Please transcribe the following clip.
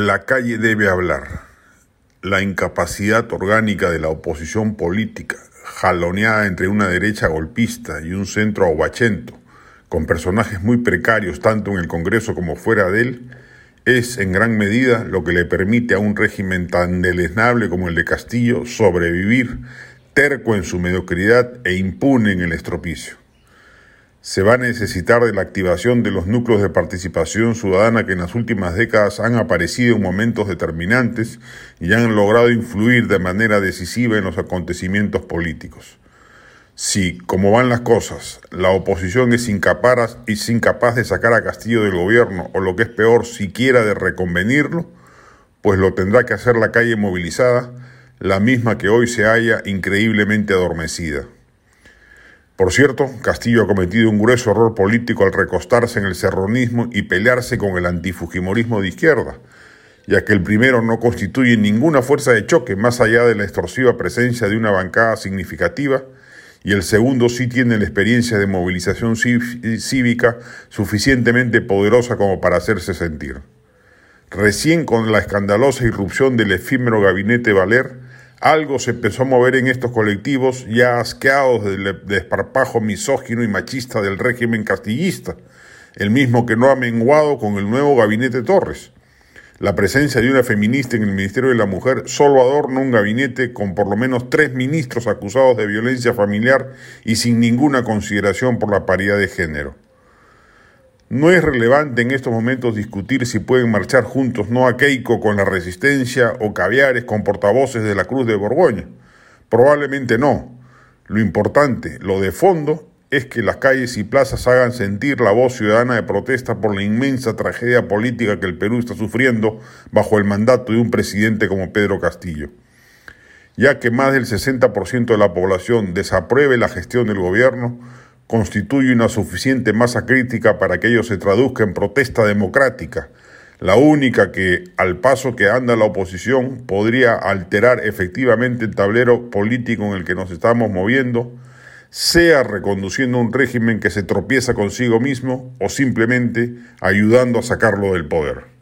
La calle debe hablar. La incapacidad orgánica de la oposición política, jaloneada entre una derecha golpista y un centro aguachento, con personajes muy precarios tanto en el Congreso como fuera de él, es en gran medida lo que le permite a un régimen tan deleznable como el de Castillo sobrevivir, terco en su mediocridad e impune en el estropicio se va a necesitar de la activación de los núcleos de participación ciudadana que en las últimas décadas han aparecido en momentos determinantes y han logrado influir de manera decisiva en los acontecimientos políticos. Si, como van las cosas, la oposición es incapaz, es incapaz de sacar a Castillo del gobierno, o lo que es peor, siquiera de reconvenirlo, pues lo tendrá que hacer la calle movilizada, la misma que hoy se halla increíblemente adormecida. Por cierto, Castillo ha cometido un grueso error político al recostarse en el serronismo y pelearse con el antifujimorismo de izquierda, ya que el primero no constituye ninguna fuerza de choque más allá de la extorsiva presencia de una bancada significativa, y el segundo sí tiene la experiencia de movilización cívica suficientemente poderosa como para hacerse sentir. Recién con la escandalosa irrupción del efímero gabinete Valer, algo se empezó a mover en estos colectivos ya asqueados del desparpajo misógino y machista del régimen castillista, el mismo que no ha menguado con el nuevo gabinete Torres. La presencia de una feminista en el Ministerio de la Mujer solo adorna un gabinete con por lo menos tres ministros acusados de violencia familiar y sin ninguna consideración por la paridad de género. No es relevante en estos momentos discutir si pueden marchar juntos no a Keiko con la resistencia o caviares con portavoces de la Cruz de Borgoña. Probablemente no. Lo importante, lo de fondo, es que las calles y plazas hagan sentir la voz ciudadana de protesta por la inmensa tragedia política que el Perú está sufriendo bajo el mandato de un presidente como Pedro Castillo. Ya que más del 60% de la población desapruebe la gestión del gobierno, constituye una suficiente masa crítica para que ello se traduzca en protesta democrática, la única que, al paso que anda la oposición, podría alterar efectivamente el tablero político en el que nos estamos moviendo, sea reconduciendo un régimen que se tropieza consigo mismo o simplemente ayudando a sacarlo del poder.